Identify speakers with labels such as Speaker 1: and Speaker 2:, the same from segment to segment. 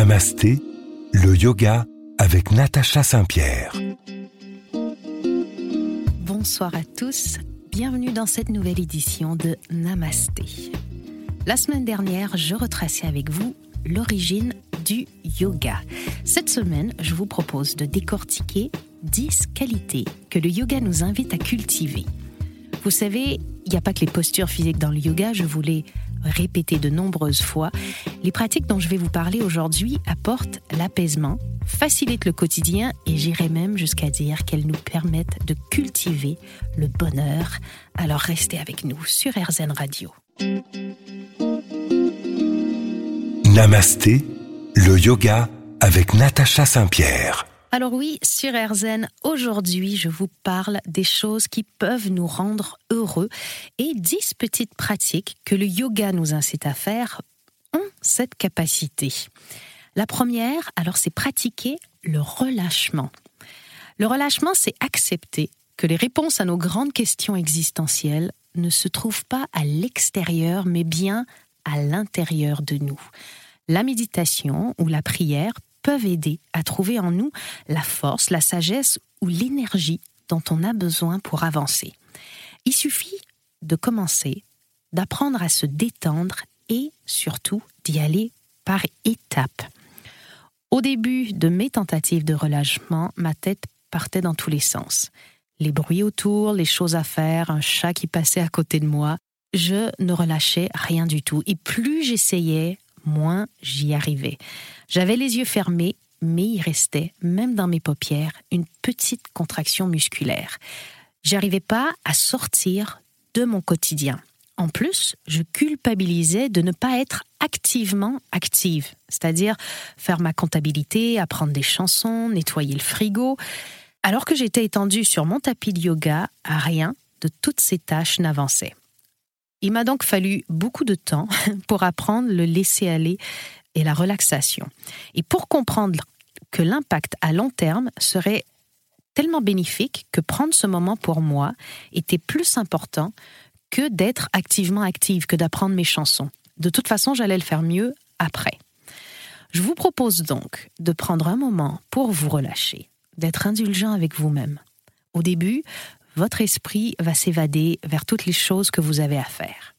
Speaker 1: Namasté, le yoga avec Natacha Saint-Pierre.
Speaker 2: Bonsoir à tous, bienvenue dans cette nouvelle édition de Namasté. La semaine dernière, je retraçais avec vous l'origine du yoga. Cette semaine, je vous propose de décortiquer 10 qualités que le yoga nous invite à cultiver. Vous savez, il n'y a pas que les postures physiques dans le yoga, je vous l'ai répété de nombreuses fois. Les pratiques dont je vais vous parler aujourd'hui apportent l'apaisement, facilitent le quotidien et j'irai même jusqu'à dire qu'elles nous permettent de cultiver le bonheur. Alors restez avec nous sur RZN Radio.
Speaker 1: Namasté, le yoga avec Natacha Saint-Pierre.
Speaker 2: Alors oui, sur RZN, aujourd'hui, je vous parle des choses qui peuvent nous rendre heureux et 10 petites pratiques que le yoga nous incite à faire ont cette capacité. La première, alors, c'est pratiquer le relâchement. Le relâchement, c'est accepter que les réponses à nos grandes questions existentielles ne se trouvent pas à l'extérieur, mais bien à l'intérieur de nous. La méditation ou la prière peuvent aider à trouver en nous la force, la sagesse ou l'énergie dont on a besoin pour avancer. Il suffit de commencer, d'apprendre à se détendre et surtout d'y aller par étapes. Au début de mes tentatives de relâchement, ma tête partait dans tous les sens. Les bruits autour, les choses à faire, un chat qui passait à côté de moi, je ne relâchais rien du tout. Et plus j'essayais, moins j'y arrivais. J'avais les yeux fermés, mais il restait, même dans mes paupières, une petite contraction musculaire. J'arrivais pas à sortir de mon quotidien. En plus, je culpabilisais de ne pas être activement active, c'est-à-dire faire ma comptabilité, apprendre des chansons, nettoyer le frigo. Alors que j'étais étendue sur mon tapis de yoga, rien de toutes ces tâches n'avançait. Il m'a donc fallu beaucoup de temps pour apprendre le laisser-aller et la relaxation. Et pour comprendre que l'impact à long terme serait tellement bénéfique que prendre ce moment pour moi était plus important que d'être activement active, que d'apprendre mes chansons. De toute façon, j'allais le faire mieux après. Je vous propose donc de prendre un moment pour vous relâcher, d'être indulgent avec vous-même. Au début, votre esprit va s'évader vers toutes les choses que vous avez à faire.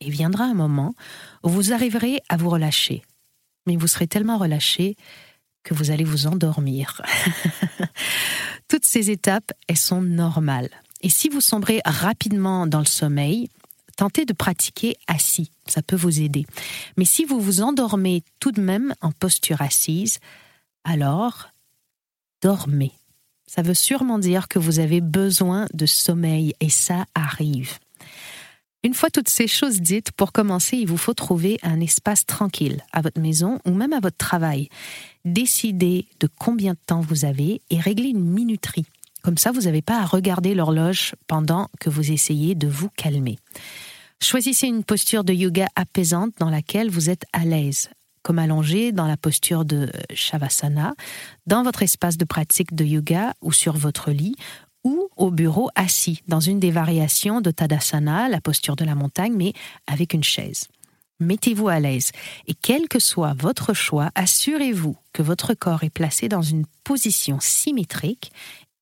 Speaker 2: Et viendra un moment où vous arriverez à vous relâcher. Mais vous serez tellement relâché que vous allez vous endormir. Toutes ces étapes, elles sont normales. Et si vous sombrez rapidement dans le sommeil, tentez de pratiquer assis, ça peut vous aider. Mais si vous vous endormez tout de même en posture assise, alors dormez. Ça veut sûrement dire que vous avez besoin de sommeil et ça arrive. Une fois toutes ces choses dites, pour commencer, il vous faut trouver un espace tranquille à votre maison ou même à votre travail. Décidez de combien de temps vous avez et réglez une minuterie. Comme ça, vous n'avez pas à regarder l'horloge pendant que vous essayez de vous calmer. Choisissez une posture de yoga apaisante dans laquelle vous êtes à l'aise comme allongé dans la posture de Shavasana, dans votre espace de pratique de yoga ou sur votre lit, ou au bureau assis dans une des variations de Tadasana, la posture de la montagne, mais avec une chaise. Mettez-vous à l'aise et quel que soit votre choix, assurez-vous que votre corps est placé dans une position symétrique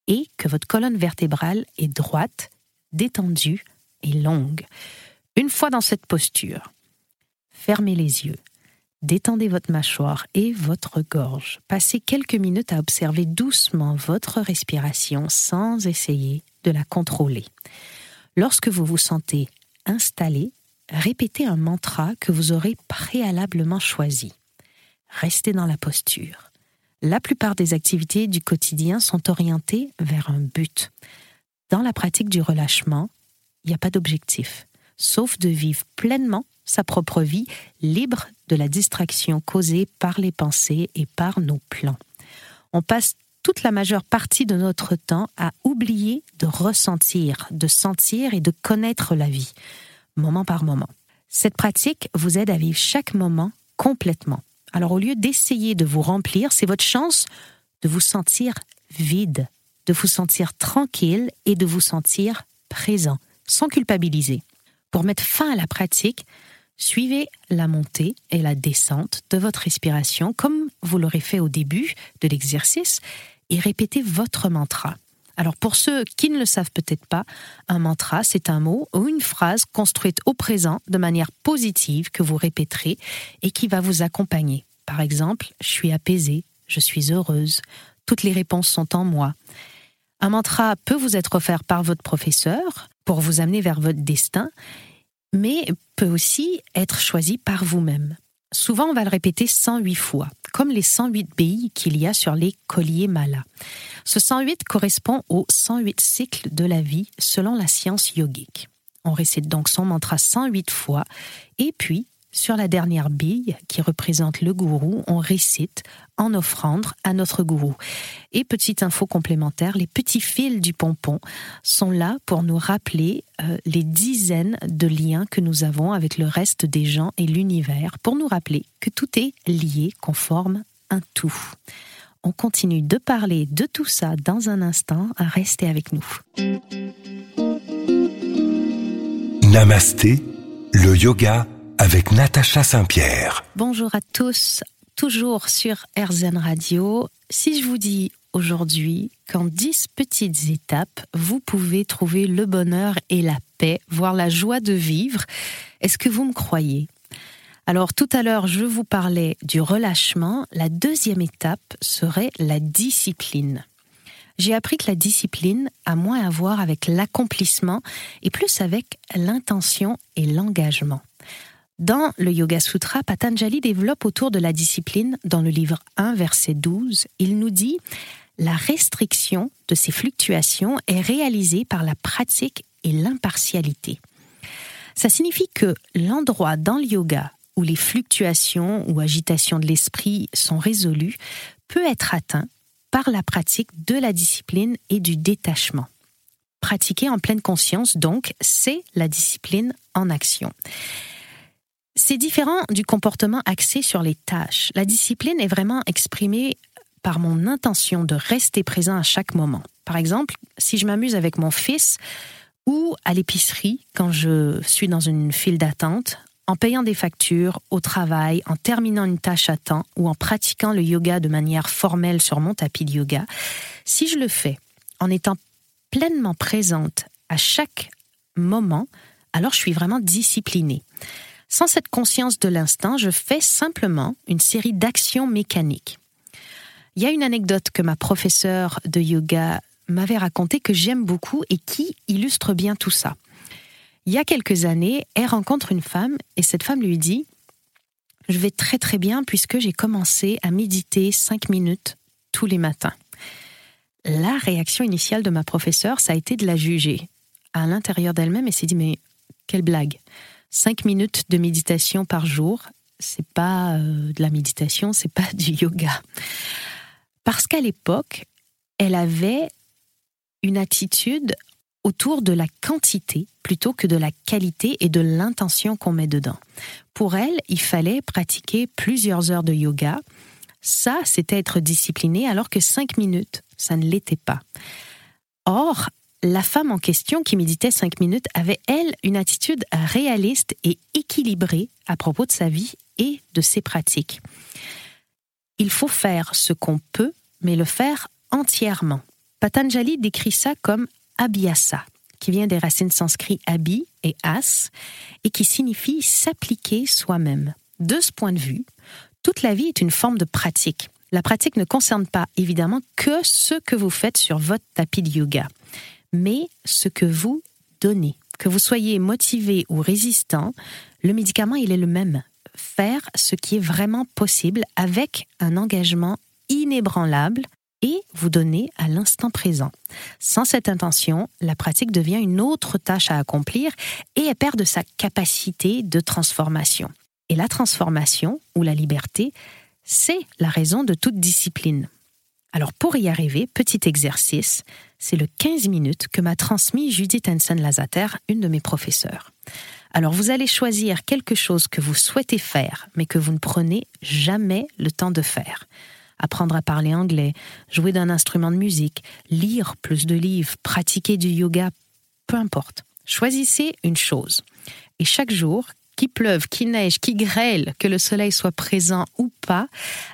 Speaker 2: et que votre colonne vertébrale est droite, détendue et longue. Une fois dans cette posture, fermez les yeux Détendez votre mâchoire et votre gorge. Passez quelques minutes à observer doucement votre respiration sans essayer de la contrôler. Lorsque vous vous sentez installé, répétez un mantra que vous aurez préalablement choisi. Restez dans la posture. La plupart des activités du quotidien sont orientées vers un but. Dans la pratique du relâchement, il n'y a pas d'objectif, sauf de vivre pleinement sa propre vie, libre de la distraction causée par les pensées et par nos plans. On passe toute la majeure partie de notre temps à oublier de ressentir, de sentir et de connaître la vie, moment par moment. Cette pratique vous aide à vivre chaque moment complètement. Alors au lieu d'essayer de vous remplir, c'est votre chance de vous sentir vide, de vous sentir tranquille et de vous sentir présent, sans culpabiliser. Pour mettre fin à la pratique, Suivez la montée et la descente de votre respiration comme vous l'aurez fait au début de l'exercice et répétez votre mantra. Alors pour ceux qui ne le savent peut-être pas, un mantra, c'est un mot ou une phrase construite au présent de manière positive que vous répéterez et qui va vous accompagner. Par exemple, je suis apaisée, je suis heureuse, toutes les réponses sont en moi. Un mantra peut vous être offert par votre professeur pour vous amener vers votre destin, mais peut aussi être choisi par vous-même. Souvent, on va le répéter 108 fois, comme les 108 billes qu'il y a sur les colliers Mala. Ce 108 correspond aux 108 cycles de la vie selon la science yogique. On récite donc son mantra 108 fois, et puis sur la dernière bille, qui représente le gourou, on récite en offrande à notre gourou. Et petite info complémentaire, les petits fils du pompon sont là pour nous rappeler euh, les dizaines de liens que nous avons avec le reste des gens et l'univers, pour nous rappeler que tout est lié, qu'on forme un tout. On continue de parler de tout ça dans un instant. Restez avec nous.
Speaker 1: Namasté, le yoga avec Natacha Saint-Pierre.
Speaker 2: Bonjour à tous, toujours sur RZN Radio. Si je vous dis aujourd'hui qu'en 10 petites étapes, vous pouvez trouver le bonheur et la paix, voire la joie de vivre, est-ce que vous me croyez? Alors tout à l'heure, je vous parlais du relâchement. La deuxième étape serait la discipline. J'ai appris que la discipline a moins à voir avec l'accomplissement et plus avec l'intention et l'engagement. Dans le Yoga Sutra, Patanjali développe autour de la discipline, dans le livre 1, verset 12, il nous dit La restriction de ces fluctuations est réalisée par la pratique et l'impartialité. Ça signifie que l'endroit dans le yoga où les fluctuations ou agitations de l'esprit sont résolues peut être atteint par la pratique de la discipline et du détachement. Pratiquer en pleine conscience, donc, c'est la discipline en action. C'est différent du comportement axé sur les tâches. La discipline est vraiment exprimée par mon intention de rester présent à chaque moment. Par exemple, si je m'amuse avec mon fils ou à l'épicerie quand je suis dans une file d'attente, en payant des factures, au travail, en terminant une tâche à temps ou en pratiquant le yoga de manière formelle sur mon tapis de yoga, si je le fais en étant pleinement présente à chaque moment, alors je suis vraiment disciplinée. Sans cette conscience de l'instant, je fais simplement une série d'actions mécaniques. Il y a une anecdote que ma professeure de yoga m'avait racontée que j'aime beaucoup et qui illustre bien tout ça. Il y a quelques années, elle rencontre une femme et cette femme lui dit Je vais très très bien puisque j'ai commencé à méditer cinq minutes tous les matins. La réaction initiale de ma professeure, ça a été de la juger. À l'intérieur d'elle-même, elle s'est dit Mais quelle blague 5 minutes de méditation par jour, c'est pas euh, de la méditation, c'est pas du yoga. Parce qu'à l'époque, elle avait une attitude autour de la quantité plutôt que de la qualité et de l'intention qu'on met dedans. Pour elle, il fallait pratiquer plusieurs heures de yoga. Ça, c'était être discipliné, alors que 5 minutes, ça ne l'était pas. Or, la femme en question qui méditait cinq minutes avait, elle, une attitude réaliste et équilibrée à propos de sa vie et de ses pratiques. Il faut faire ce qu'on peut, mais le faire entièrement. Patanjali décrit ça comme abhyasa, qui vient des racines sanskrites abhi et as, et qui signifie s'appliquer soi-même. De ce point de vue, toute la vie est une forme de pratique. La pratique ne concerne pas évidemment que ce que vous faites sur votre tapis de yoga mais ce que vous donnez. Que vous soyez motivé ou résistant, le médicament, il est le même. Faire ce qui est vraiment possible avec un engagement inébranlable et vous donner à l'instant présent. Sans cette intention, la pratique devient une autre tâche à accomplir et elle perd de sa capacité de transformation. Et la transformation, ou la liberté, c'est la raison de toute discipline. Alors pour y arriver, petit exercice, c'est le 15 minutes que m'a transmis Judith Hansen-Lazater, une de mes professeurs. Alors vous allez choisir quelque chose que vous souhaitez faire, mais que vous ne prenez jamais le temps de faire. Apprendre à parler anglais, jouer d'un instrument de musique, lire plus de livres, pratiquer du yoga, peu importe. Choisissez une chose. Et chaque jour, qu'il pleuve, qu'il neige, qu'il grêle, que le soleil soit présent ou pas,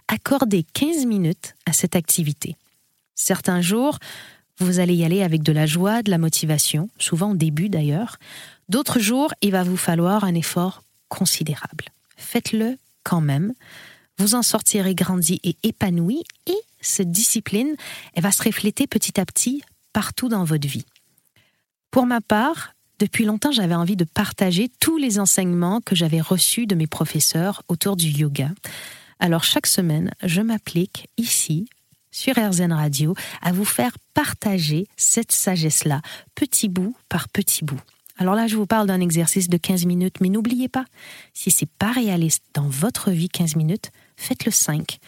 Speaker 2: accordez 15 minutes à cette activité. Certains jours, vous allez y aller avec de la joie, de la motivation, souvent au début d'ailleurs. D'autres jours, il va vous falloir un effort considérable. Faites-le quand même. Vous en sortirez grandi et épanoui et cette discipline, elle va se refléter petit à petit partout dans votre vie. Pour ma part, depuis longtemps, j'avais envie de partager tous les enseignements que j'avais reçus de mes professeurs autour du yoga. Alors chaque semaine, je m'applique ici, sur RZN Radio, à vous faire partager cette sagesse-là, petit bout par petit bout. Alors là, je vous parle d'un exercice de 15 minutes, mais n'oubliez pas, si c'est pas réaliste dans votre vie 15 minutes, faites-le 5.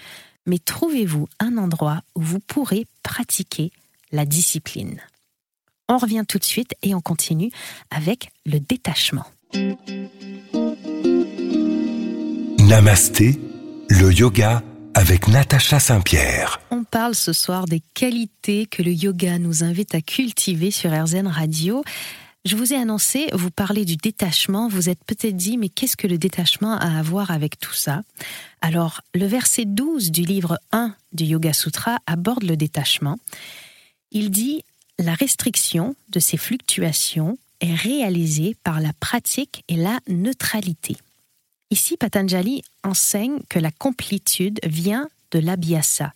Speaker 2: Mais trouvez-vous un endroit où vous pourrez pratiquer la discipline. On revient tout de suite et on continue avec le détachement.
Speaker 1: Namasté, le yoga avec Natacha Saint-Pierre.
Speaker 2: Parle ce soir des qualités que le yoga nous invite à cultiver sur RZN Radio. Je vous ai annoncé, vous parlez du détachement, vous êtes peut-être dit, mais qu'est-ce que le détachement a à voir avec tout ça? Alors, le verset 12 du livre 1 du Yoga Sutra aborde le détachement. Il dit la restriction de ces fluctuations est réalisée par la pratique et la neutralité. Ici, Patanjali enseigne que la complétude vient de l'abhyasa.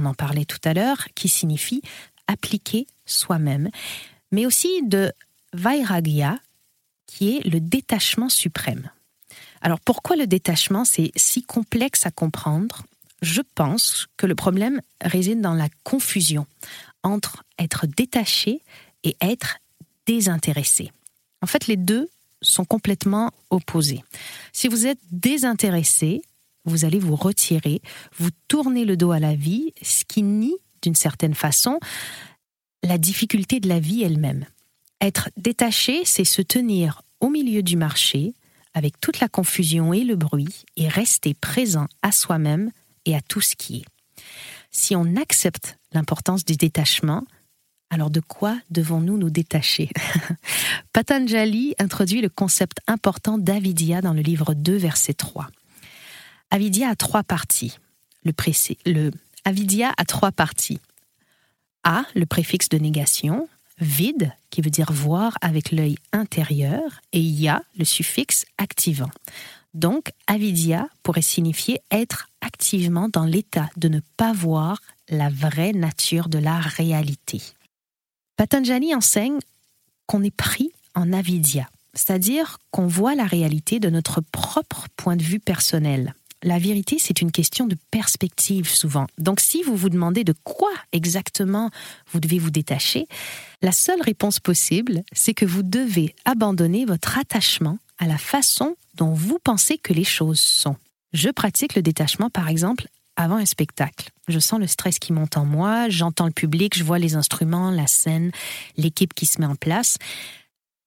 Speaker 2: On en parlait tout à l'heure, qui signifie appliquer soi-même, mais aussi de vairagya, qui est le détachement suprême. Alors pourquoi le détachement, c'est si complexe à comprendre? Je pense que le problème réside dans la confusion entre être détaché et être désintéressé. En fait, les deux sont complètement opposés. Si vous êtes désintéressé, vous allez vous retirer, vous tournez le dos à la vie, ce qui nie, d'une certaine façon, la difficulté de la vie elle-même. Être détaché, c'est se tenir au milieu du marché, avec toute la confusion et le bruit, et rester présent à soi-même et à tout ce qui est. Si on accepte l'importance du détachement, alors de quoi devons-nous nous détacher? Patanjali introduit le concept important d'avidya dans le livre 2, verset 3. Avidya a trois parties. Le, a trois parties. A, le préfixe de négation, vide, qui veut dire voir avec l'œil intérieur, et ya, le suffixe activant. Donc, avidya pourrait signifier être activement dans l'état de ne pas voir la vraie nature de la réalité. Patanjali enseigne qu'on est pris en avidya, c'est-à-dire qu'on voit la réalité de notre propre point de vue personnel. La vérité, c'est une question de perspective souvent. Donc si vous vous demandez de quoi exactement vous devez vous détacher, la seule réponse possible, c'est que vous devez abandonner votre attachement à la façon dont vous pensez que les choses sont. Je pratique le détachement, par exemple, avant un spectacle. Je sens le stress qui monte en moi, j'entends le public, je vois les instruments, la scène, l'équipe qui se met en place.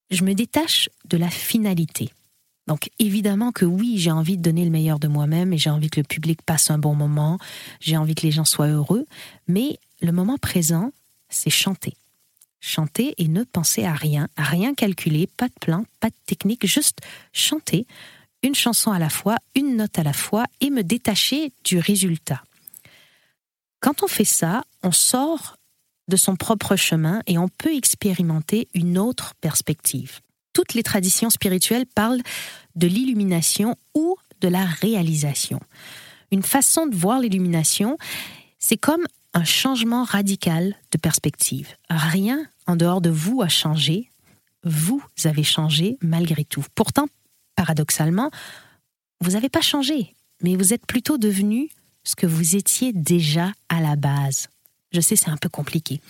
Speaker 2: Je me détache de la finalité. Donc évidemment que oui, j'ai envie de donner le meilleur de moi-même et j'ai envie que le public passe un bon moment, j'ai envie que les gens soient heureux, mais le moment présent, c'est chanter chanter et ne penser à rien, à rien calculer, pas de plan, pas de technique, juste chanter une chanson à la fois, une note à la fois et me détacher du résultat. Quand on fait ça, on sort de son propre chemin et on peut expérimenter une autre perspective. Toutes les traditions spirituelles parlent de l'illumination ou de la réalisation. Une façon de voir l'illumination, c'est comme un changement radical de perspective. Rien en dehors de vous a changé. Vous avez changé malgré tout. Pourtant, paradoxalement, vous n'avez pas changé, mais vous êtes plutôt devenu ce que vous étiez déjà à la base. Je sais, c'est un peu compliqué.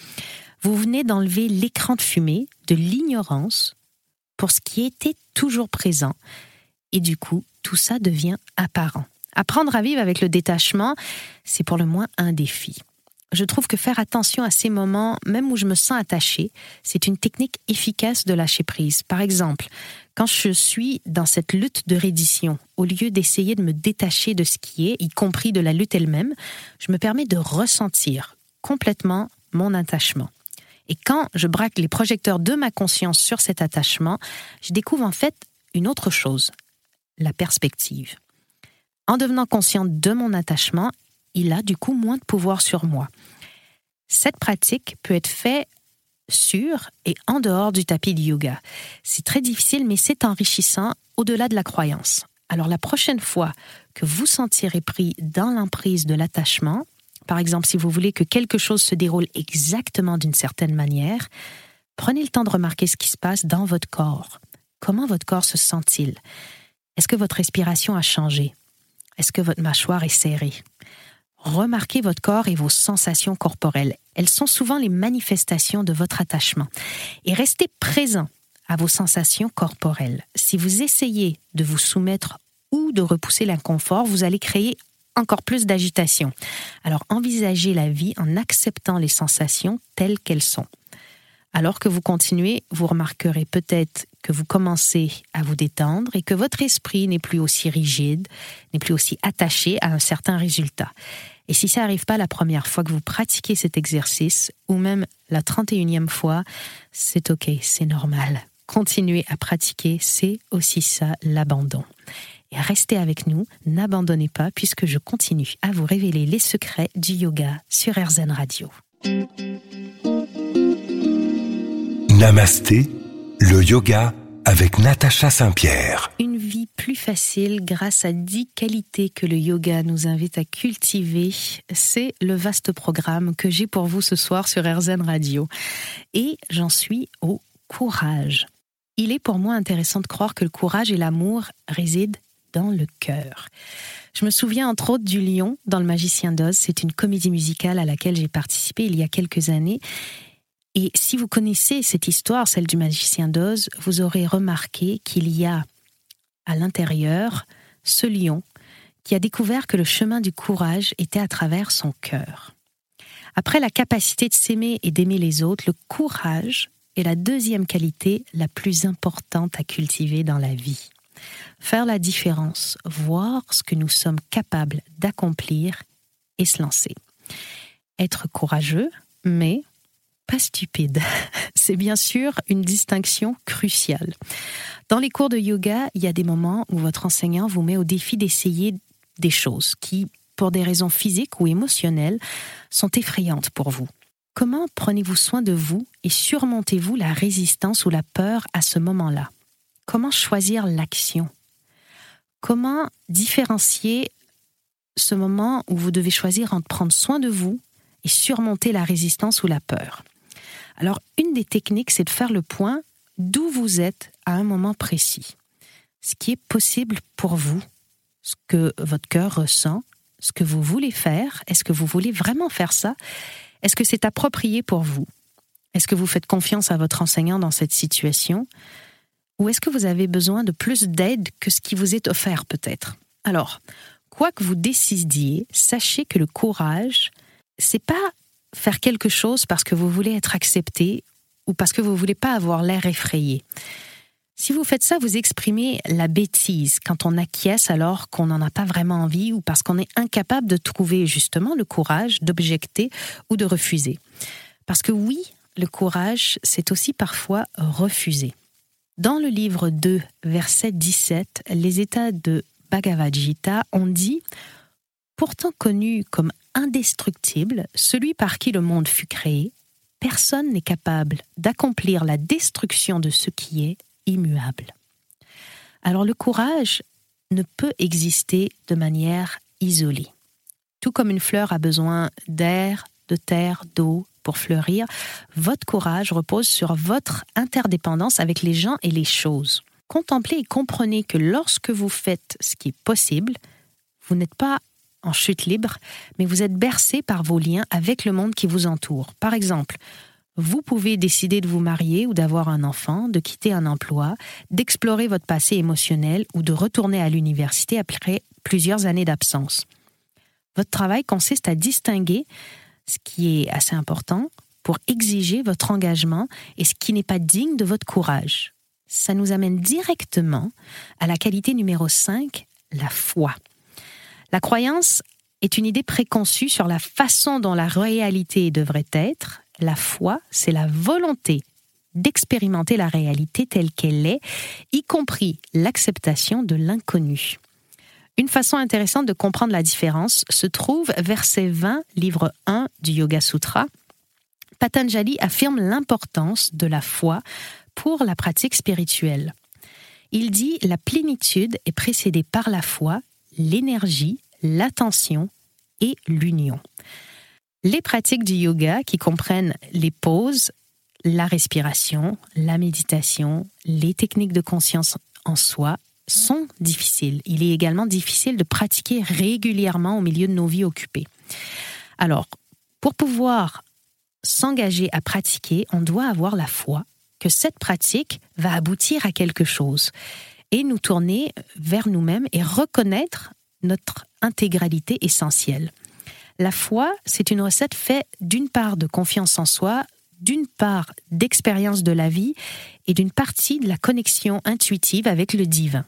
Speaker 2: Vous venez d'enlever l'écran de fumée de l'ignorance pour ce qui était toujours présent. Et du coup, tout ça devient apparent. Apprendre à vivre avec le détachement, c'est pour le moins un défi je trouve que faire attention à ces moments, même où je me sens attachée, c'est une technique efficace de lâcher prise. Par exemple, quand je suis dans cette lutte de reddition, au lieu d'essayer de me détacher de ce qui est, y compris de la lutte elle-même, je me permets de ressentir complètement mon attachement. Et quand je braque les projecteurs de ma conscience sur cet attachement, je découvre en fait une autre chose, la perspective. En devenant conscient de mon attachement, il a du coup moins de pouvoir sur moi. Cette pratique peut être faite sur et en dehors du tapis du yoga. C'est très difficile, mais c'est enrichissant au-delà de la croyance. Alors la prochaine fois que vous sentirez pris dans l'emprise de l'attachement, par exemple si vous voulez que quelque chose se déroule exactement d'une certaine manière, prenez le temps de remarquer ce qui se passe dans votre corps. Comment votre corps se sent-il? Est-ce que votre respiration a changé? Est-ce que votre mâchoire est serrée? Remarquez votre corps et vos sensations corporelles. Elles sont souvent les manifestations de votre attachement. Et restez présent à vos sensations corporelles. Si vous essayez de vous soumettre ou de repousser l'inconfort, vous allez créer encore plus d'agitation. Alors envisagez la vie en acceptant les sensations telles qu'elles sont. Alors que vous continuez, vous remarquerez peut-être que vous commencez à vous détendre et que votre esprit n'est plus aussi rigide, n'est plus aussi attaché à un certain résultat. Et si ça n'arrive pas la première fois que vous pratiquez cet exercice, ou même la 31e fois, c'est ok, c'est normal. Continuez à pratiquer, c'est aussi ça l'abandon. Et restez avec nous, n'abandonnez pas puisque je continue à vous révéler les secrets du yoga sur RZN Radio.
Speaker 1: Namasté, le yoga avec Natacha Saint-Pierre.
Speaker 2: Une vie plus facile grâce à dix qualités que le yoga nous invite à cultiver. C'est le vaste programme que j'ai pour vous ce soir sur RZN Radio. Et j'en suis au courage. Il est pour moi intéressant de croire que le courage et l'amour résident dans le cœur. Je me souviens entre autres du Lion dans Le Magicien d'Oz. C'est une comédie musicale à laquelle j'ai participé il y a quelques années. Et si vous connaissez cette histoire, celle du magicien d'Oz, vous aurez remarqué qu'il y a à l'intérieur ce lion qui a découvert que le chemin du courage était à travers son cœur. Après la capacité de s'aimer et d'aimer les autres, le courage est la deuxième qualité la plus importante à cultiver dans la vie. Faire la différence, voir ce que nous sommes capables d'accomplir et se lancer. Être courageux, mais pas stupide. C'est bien sûr une distinction cruciale. Dans les cours de yoga, il y a des moments où votre enseignant vous met au défi d'essayer des choses qui, pour des raisons physiques ou émotionnelles, sont effrayantes pour vous. Comment prenez-vous soin de vous et surmontez-vous la résistance ou la peur à ce moment-là? Comment choisir l'action? Comment différencier ce moment où vous devez choisir entre prendre soin de vous et surmonter la résistance ou la peur? Alors, une des techniques, c'est de faire le point d'où vous êtes à un moment précis. Ce qui est possible pour vous, ce que votre cœur ressent, ce que vous voulez faire. Est-ce que vous voulez vraiment faire ça? Est-ce que c'est approprié pour vous? Est-ce que vous faites confiance à votre enseignant dans cette situation? Ou est-ce que vous avez besoin de plus d'aide que ce qui vous est offert peut-être? Alors, quoi que vous décidiez, sachez que le courage, c'est pas faire quelque chose parce que vous voulez être accepté ou parce que vous voulez pas avoir l'air effrayé. Si vous faites ça, vous exprimez la bêtise quand on acquiesce alors qu'on n'en a pas vraiment envie ou parce qu'on est incapable de trouver justement le courage d'objecter ou de refuser. Parce que oui, le courage, c'est aussi parfois refuser. Dans le livre 2, verset 17, les états de Bhagavad Gita ont dit Pourtant connu comme indestructible, celui par qui le monde fut créé, personne n'est capable d'accomplir la destruction de ce qui est immuable. Alors le courage ne peut exister de manière isolée. Tout comme une fleur a besoin d'air, de terre, d'eau pour fleurir, votre courage repose sur votre interdépendance avec les gens et les choses. Contemplez et comprenez que lorsque vous faites ce qui est possible, vous n'êtes pas en chute libre, mais vous êtes bercé par vos liens avec le monde qui vous entoure. Par exemple, vous pouvez décider de vous marier ou d'avoir un enfant, de quitter un emploi, d'explorer votre passé émotionnel ou de retourner à l'université après plusieurs années d'absence. Votre travail consiste à distinguer ce qui est assez important pour exiger votre engagement et ce qui n'est pas digne de votre courage. Ça nous amène directement à la qualité numéro 5, la foi. La croyance est une idée préconçue sur la façon dont la réalité devrait être. La foi, c'est la volonté d'expérimenter la réalité telle qu'elle est, y compris l'acceptation de l'inconnu. Une façon intéressante de comprendre la différence se trouve verset 20, livre 1 du Yoga Sutra. Patanjali affirme l'importance de la foi pour la pratique spirituelle. Il dit la plénitude est précédée par la foi, l'énergie, l'attention et l'union. Les pratiques du yoga qui comprennent les pauses, la respiration, la méditation, les techniques de conscience en soi sont difficiles. Il est également difficile de pratiquer régulièrement au milieu de nos vies occupées. Alors, pour pouvoir s'engager à pratiquer, on doit avoir la foi que cette pratique va aboutir à quelque chose et nous tourner vers nous-mêmes et reconnaître notre intégralité essentielle. La foi, c'est une recette faite d'une part de confiance en soi, d'une part d'expérience de la vie et d'une partie de la connexion intuitive avec le divin.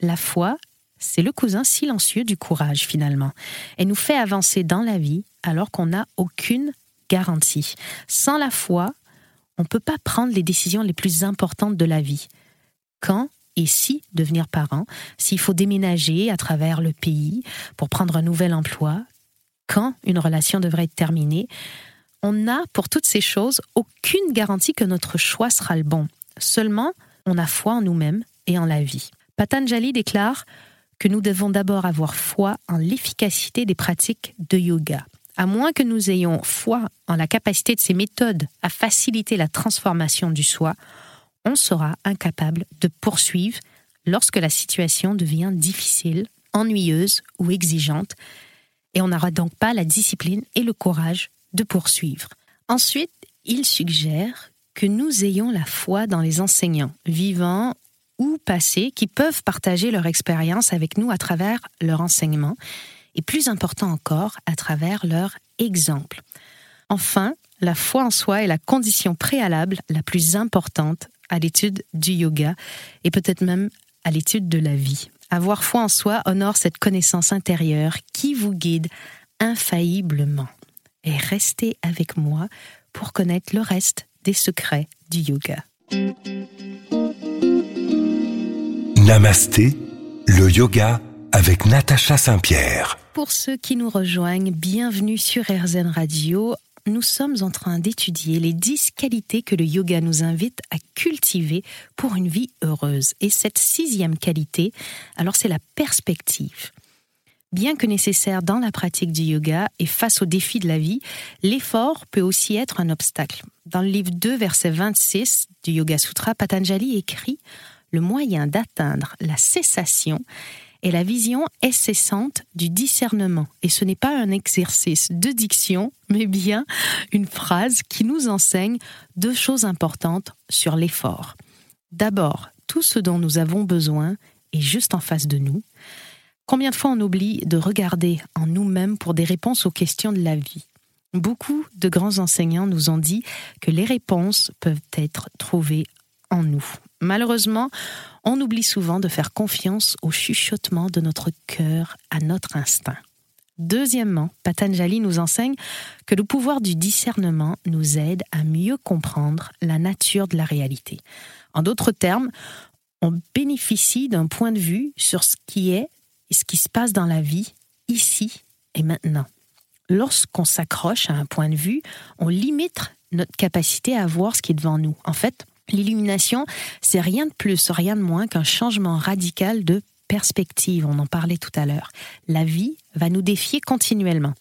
Speaker 2: La foi, c'est le cousin silencieux du courage finalement, et nous fait avancer dans la vie alors qu'on n'a aucune garantie. Sans la foi, on ne peut pas prendre les décisions les plus importantes de la vie. Quand et si devenir parent, s'il faut déménager à travers le pays pour prendre un nouvel emploi, quand une relation devrait être terminée, on n'a pour toutes ces choses aucune garantie que notre choix sera le bon. Seulement, on a foi en nous-mêmes et en la vie. Patanjali déclare que nous devons d'abord avoir foi en l'efficacité des pratiques de yoga. À moins que nous ayons foi en la capacité de ces méthodes à faciliter la transformation du soi, on sera incapable de poursuivre lorsque la situation devient difficile, ennuyeuse ou exigeante, et on n'aura donc pas la discipline et le courage de poursuivre. Ensuite, il suggère que nous ayons la foi dans les enseignants, vivants ou passés, qui peuvent partager leur expérience avec nous à travers leur enseignement, et plus important encore, à travers leur exemple. Enfin, la foi en soi est la condition préalable la plus importante à l'étude du yoga et peut-être même à l'étude de la vie. Avoir foi en soi honore cette connaissance intérieure qui vous guide infailliblement. Et restez avec moi pour connaître le reste des secrets du yoga.
Speaker 1: Namasté, le yoga avec Natacha Saint-Pierre.
Speaker 2: Pour ceux qui nous rejoignent, bienvenue sur RZN Radio nous sommes en train d'étudier les 10 qualités que le yoga nous invite à cultiver pour une vie heureuse. Et cette sixième qualité, alors c'est la perspective. Bien que nécessaire dans la pratique du yoga et face aux défis de la vie, l'effort peut aussi être un obstacle. Dans le livre 2, verset 26 du Yoga Sutra, Patanjali écrit Le moyen d'atteindre la cessation est la vision incessante du discernement. Et ce n'est pas un exercice de diction, mais bien une phrase qui nous enseigne deux choses importantes sur l'effort. D'abord, tout ce dont nous avons besoin est juste en face de nous. Combien de fois on oublie de regarder en nous-mêmes pour des réponses aux questions de la vie? Beaucoup de grands enseignants nous ont dit que les réponses peuvent être trouvées en nous. Malheureusement, on oublie souvent de faire confiance au chuchotement de notre cœur, à notre instinct. Deuxièmement, Patanjali nous enseigne que le pouvoir du discernement nous aide à mieux comprendre la nature de la réalité. En d'autres termes, on bénéficie d'un point de vue sur ce qui est et ce qui se passe dans la vie, ici et maintenant. Lorsqu'on s'accroche à un point de vue, on limite notre capacité à voir ce qui est devant nous. En fait, L'illumination, c'est rien de plus, rien de moins qu'un changement radical de perspective. On en parlait tout à l'heure. La vie va nous défier continuellement.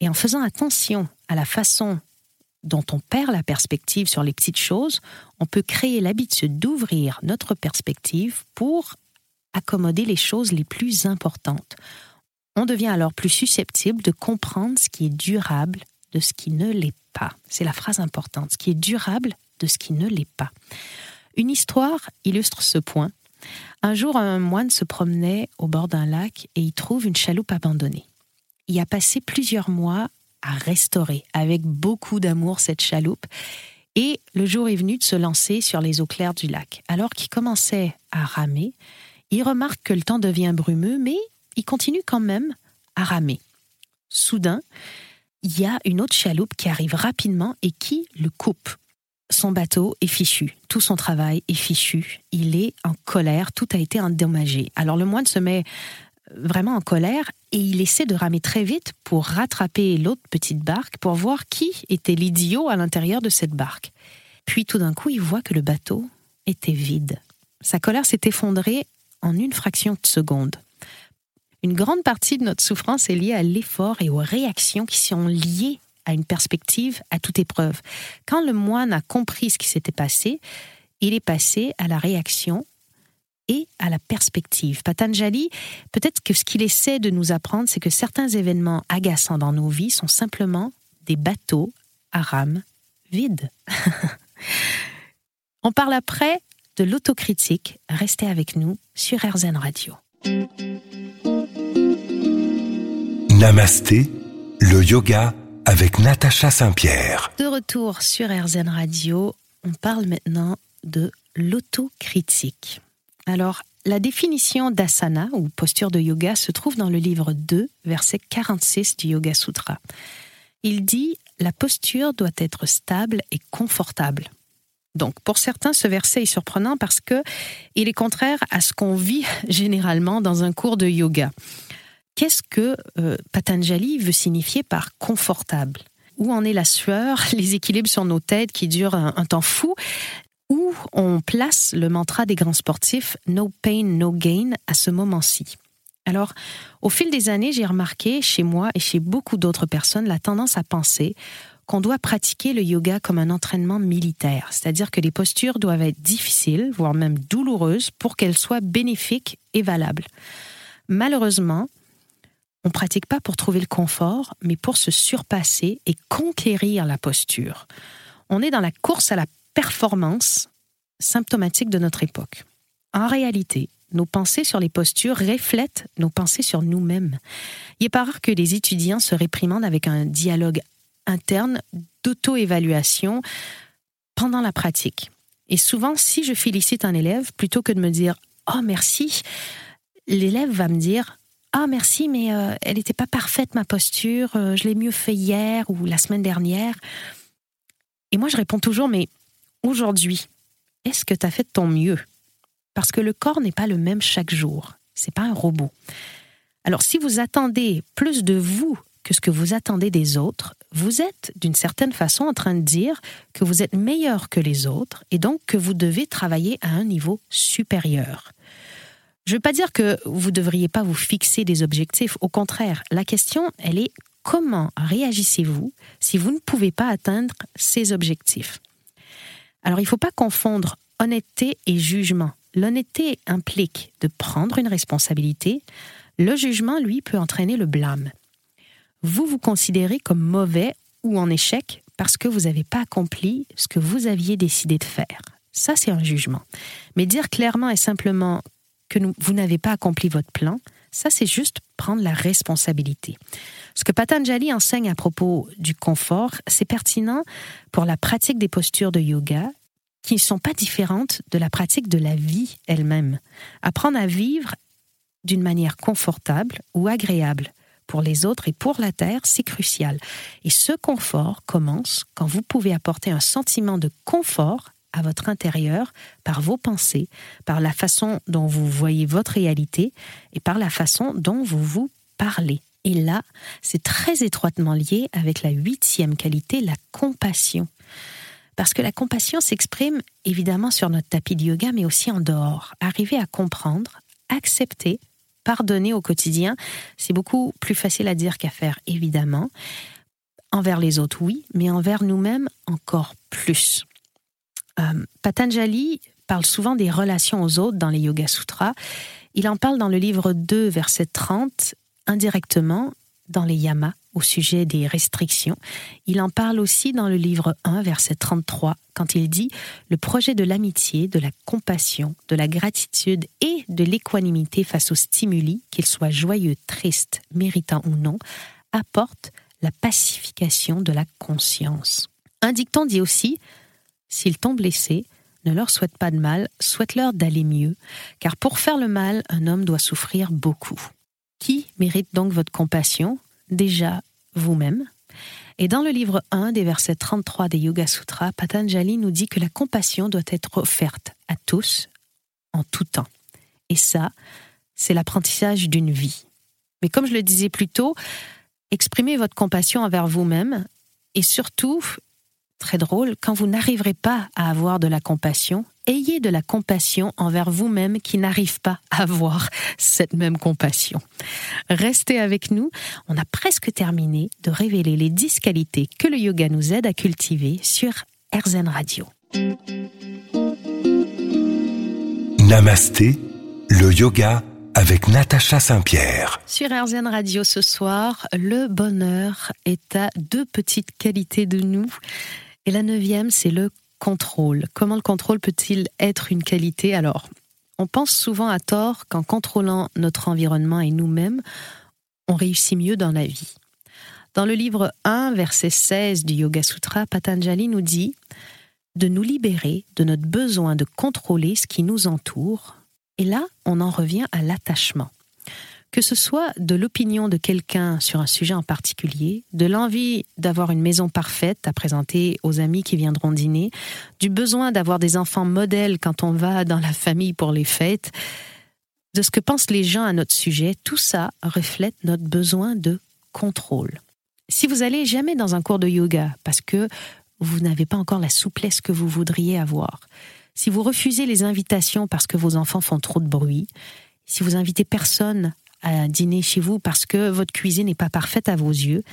Speaker 2: Et en faisant attention à la façon dont on perd la perspective sur les petites choses, on peut créer l'habitude d'ouvrir notre perspective pour accommoder les choses les plus importantes. On devient alors plus susceptible de comprendre ce qui est durable de ce qui ne l'est pas. C'est la phrase importante. Ce qui est durable de ce qui ne l'est pas. Une histoire illustre ce point. Un jour, un moine se promenait au bord d'un lac et y trouve une chaloupe abandonnée. Il a passé plusieurs mois à restaurer avec beaucoup d'amour cette chaloupe et le jour est venu de se lancer sur les eaux claires du lac. Alors qu'il commençait à ramer, il remarque que le temps devient brumeux, mais il continue quand même à ramer. Soudain, il y a une autre chaloupe qui arrive rapidement et qui le coupe. Son bateau est fichu, tout son travail est fichu, il est en colère, tout a été endommagé. Alors le moine se met vraiment en colère et il essaie de ramer très vite pour rattraper l'autre petite barque pour voir qui était l'idiot à l'intérieur de cette barque. Puis tout d'un coup, il voit que le bateau était vide. Sa colère s'est effondrée en une fraction de seconde. Une grande partie de notre souffrance est liée à l'effort et aux réactions qui sont liées à une perspective à toute épreuve. Quand le moine a compris ce qui s'était passé, il est passé à la réaction et à la perspective. Patanjali, peut-être que ce qu'il essaie de nous apprendre, c'est que certains événements agaçants dans nos vies sont simplement des bateaux à rames vides. On parle après de l'autocritique. Restez avec nous sur RZN Radio.
Speaker 1: Namasté, le yoga avec Natacha Saint-Pierre.
Speaker 2: De retour sur RZN Radio, on parle maintenant de l'autocritique. Alors, la définition d'asana ou posture de yoga se trouve dans le livre 2, verset 46 du Yoga Sutra. Il dit La posture doit être stable et confortable. Donc, pour certains, ce verset est surprenant parce que il est contraire à ce qu'on vit généralement dans un cours de yoga. Qu'est-ce que euh, Patanjali veut signifier par confortable? Où en est la sueur, les équilibres sur nos têtes qui durent un temps fou? Où on place le mantra des grands sportifs No pain, no gain à ce moment-ci? Alors, au fil des années, j'ai remarqué chez moi et chez beaucoup d'autres personnes la tendance à penser qu'on doit pratiquer le yoga comme un entraînement militaire, c'est-à-dire que les postures doivent être difficiles, voire même douloureuses, pour qu'elles soient bénéfiques et valables. Malheureusement, on ne pratique pas pour trouver le confort, mais pour se surpasser et conquérir la posture. On est dans la course à la performance symptomatique de notre époque. En réalité, nos pensées sur les postures reflètent nos pensées sur nous-mêmes. Il n'est pas rare que les étudiants se réprimandent avec un dialogue interne d'auto-évaluation pendant la pratique. Et souvent, si je félicite un élève, plutôt que de me dire Oh merci, l'élève va me dire Ah merci, mais euh, elle n'était pas parfaite ma posture, euh, je l'ai mieux fait hier ou la semaine dernière. Et moi, je réponds toujours Mais aujourd'hui, est-ce que tu as fait de ton mieux? Parce que le corps n'est pas le même chaque jour. C'est pas un robot. Alors, si vous attendez plus de vous que ce que vous attendez des autres, vous êtes d'une certaine façon en train de dire que vous êtes meilleur que les autres et donc que vous devez travailler à un niveau supérieur. Je ne veux pas dire que vous ne devriez pas vous fixer des objectifs. Au contraire, la question, elle est comment réagissez-vous si vous ne pouvez pas atteindre ces objectifs? Alors il ne faut pas confondre honnêteté et jugement. L'honnêteté implique de prendre une responsabilité. Le jugement, lui, peut entraîner le blâme. Vous vous considérez comme mauvais ou en échec parce que vous n'avez pas accompli ce que vous aviez décidé de faire. Ça, c'est un jugement. Mais dire clairement et simplement que vous n'avez pas accompli votre plan, ça, c'est juste prendre la responsabilité. Ce que Patanjali enseigne à propos du confort, c'est pertinent pour la pratique des postures de yoga qui ne sont pas différentes de la pratique de la vie elle-même. Apprendre à vivre d'une manière confortable ou agréable pour les autres et pour la Terre, c'est crucial. Et ce confort commence quand vous pouvez apporter un sentiment de confort à votre intérieur par vos pensées, par la façon dont vous voyez votre réalité et par la façon dont vous vous parlez. Et là, c'est très étroitement lié avec la huitième qualité, la compassion. Parce que la compassion s'exprime évidemment sur notre tapis de yoga, mais aussi en dehors. Arriver à comprendre, accepter, pardonner au quotidien, c'est beaucoup plus facile à dire qu'à faire, évidemment. Envers les autres, oui, mais envers nous-mêmes, encore plus. Euh, Patanjali parle souvent des relations aux autres dans les Yoga Sutras. Il en parle dans le livre 2, verset 30, indirectement dans les yamas au sujet des restrictions. Il en parle aussi dans le livre 1, verset 33, quand il dit Le projet de l'amitié, de la compassion, de la gratitude et de l'équanimité face aux stimuli, qu'ils soient joyeux, tristes, méritants ou non, apporte la pacification de la conscience. Un dicton dit aussi S'ils t'ont blessé, ne leur souhaite pas de mal, souhaite-leur d'aller mieux, car pour faire le mal, un homme doit souffrir beaucoup. Qui mérite donc votre compassion? Déjà vous-même. Et dans le livre 1 des versets 33 des Yoga Sutras, Patanjali nous dit que la compassion doit être offerte à tous en tout temps. Et ça, c'est l'apprentissage d'une vie. Mais comme je le disais plus tôt, exprimez votre compassion envers vous-même et surtout, très drôle, quand vous n'arriverez pas à avoir de la compassion, ayez de la compassion envers vous-même qui n'arrive pas à avoir cette même compassion. Restez avec nous, on a presque terminé de révéler les 10 qualités que le yoga nous aide à cultiver sur RZN Radio.
Speaker 1: Namasté, le yoga avec Natacha Saint-Pierre.
Speaker 2: Sur RZN Radio ce soir, le bonheur est à deux petites qualités de nous. Et la neuvième, c'est le contrôle. Comment le contrôle peut-il être une qualité? Alors, on pense souvent à tort qu'en contrôlant notre environnement et nous-mêmes, on réussit mieux dans la vie. Dans le livre 1, verset 16 du Yoga Sutra, Patanjali nous dit de nous libérer de notre besoin de contrôler ce qui nous entoure. Et là, on en revient à l'attachement que ce soit de l'opinion de quelqu'un sur un sujet en particulier, de l'envie d'avoir une maison parfaite à présenter aux amis qui viendront dîner, du besoin d'avoir des enfants modèles quand on va dans la famille pour les fêtes, de ce que pensent les gens à notre sujet, tout ça reflète notre besoin de contrôle. Si vous allez jamais dans un cours de yoga parce que vous n'avez pas encore la souplesse que vous voudriez avoir, si vous refusez les invitations parce que vos enfants font trop de bruit, si vous invitez personne à dîner chez vous parce que votre cuisine n'est pas parfaite à vos yeux,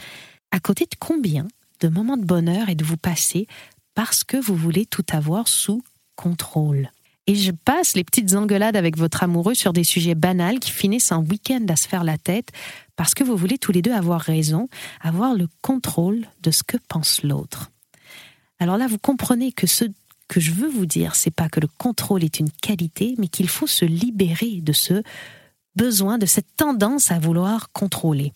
Speaker 2: à côté de combien de moments de bonheur et de vous passer parce que vous voulez tout avoir sous contrôle? Et je passe les petites engueulades avec votre amoureux sur des sujets banals qui finissent en week-end à se faire la tête parce que vous voulez tous les deux avoir raison, avoir le contrôle de ce que pense l'autre. Alors là, vous comprenez que ce que je veux vous dire, c'est pas que le contrôle est une qualité, mais qu'il faut se libérer de ce besoin de cette tendance à vouloir contrôler.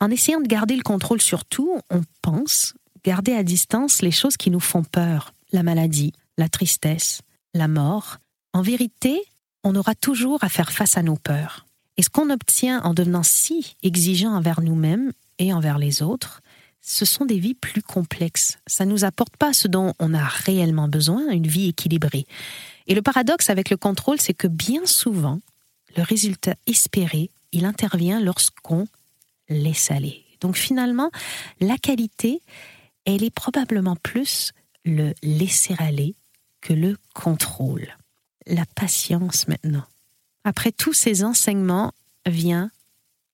Speaker 2: En essayant de garder le contrôle sur tout, on pense garder à distance les choses qui nous font peur, la maladie, la tristesse, la mort. En vérité, on aura toujours à faire face à nos peurs. Et ce qu'on obtient en devenant si exigeant envers nous-mêmes et envers les autres, ce sont des vies plus complexes. Ça ne nous apporte pas ce dont on a réellement besoin, une vie équilibrée. Et le paradoxe avec le contrôle, c'est que bien souvent, le résultat espéré, il intervient lorsqu'on laisse aller. Donc finalement, la qualité, elle est probablement plus le laisser aller que le contrôle. La patience maintenant. Après tous ces enseignements vient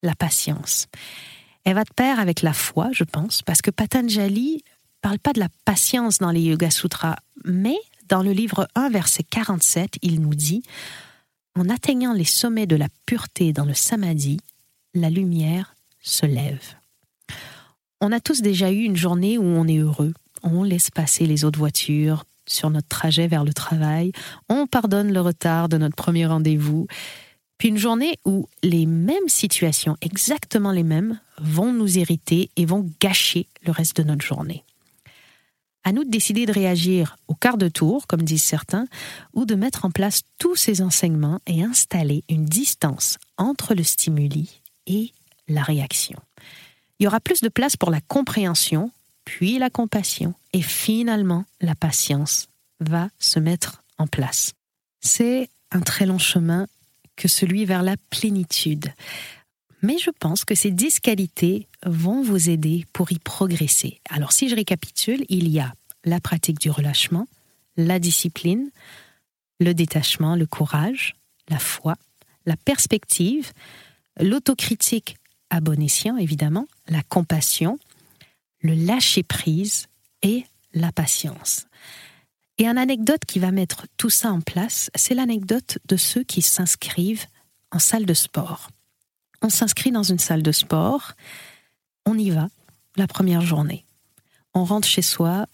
Speaker 2: la patience. Elle va de pair avec la foi, je pense, parce que Patanjali parle pas de la patience dans les Yoga Sutras, mais dans le livre 1, verset 47, il nous dit en atteignant les sommets de la pureté dans le samadhi, la lumière se lève. On a tous déjà eu une journée où on est heureux, on laisse passer les autres voitures sur notre trajet vers le travail, on pardonne le retard de notre premier rendez-vous, puis une journée où les mêmes situations, exactement les mêmes, vont nous irriter et vont gâcher le reste de notre journée. À nous de décider de réagir au quart de tour, comme disent certains, ou de mettre en place tous ces enseignements et installer une distance entre le stimuli et la réaction. Il y aura plus de place pour la compréhension, puis la compassion, et finalement la patience va se mettre en place. C'est un très long chemin que celui vers la plénitude. Mais je pense que ces dix qualités vont vous aider pour y progresser. Alors si je récapitule, il y a la pratique du relâchement, la discipline, le détachement, le courage, la foi, la perspective, l'autocritique à bon escient évidemment, la compassion, le lâcher-prise et la patience. Et une anecdote qui va mettre tout ça en place, c'est l'anecdote de ceux qui s'inscrivent en salle de sport on s'inscrit dans une salle de sport, on y va la première journée. On rentre chez soi,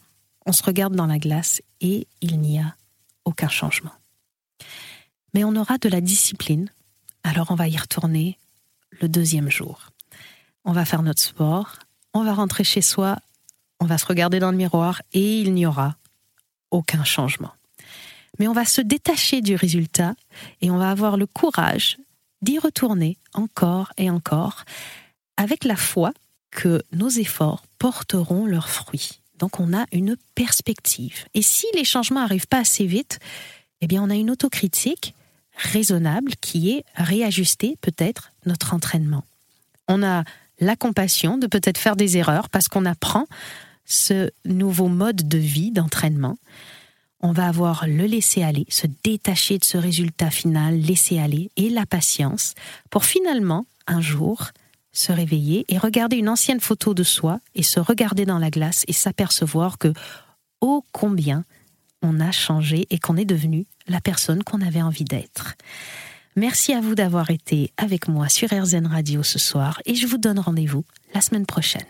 Speaker 2: on se regarde dans la glace et il n'y a aucun changement. Mais on aura de la discipline, alors on va y retourner le deuxième jour. On va faire notre sport, on va rentrer chez soi, on va se regarder dans le miroir et il n'y aura aucun changement. Mais on va se détacher du résultat et on va avoir le courage d'y retourner encore et encore, avec la foi que nos efforts porteront leurs fruits. Donc on a une perspective. Et si les changements n'arrivent pas assez vite, eh bien on a une autocritique raisonnable qui est réajuster peut-être notre entraînement. On a la compassion de peut-être faire des erreurs parce qu'on apprend ce nouveau mode de vie d'entraînement. On va avoir le laisser aller, se détacher de ce résultat final, laisser aller, et la patience pour finalement, un jour, se réveiller et regarder une ancienne photo de soi et se regarder dans la glace et s'apercevoir que, ô combien, on a changé et qu'on est devenu la personne qu'on avait envie d'être. Merci à vous d'avoir été avec moi sur RZN Radio ce soir et je vous donne rendez-vous la semaine prochaine.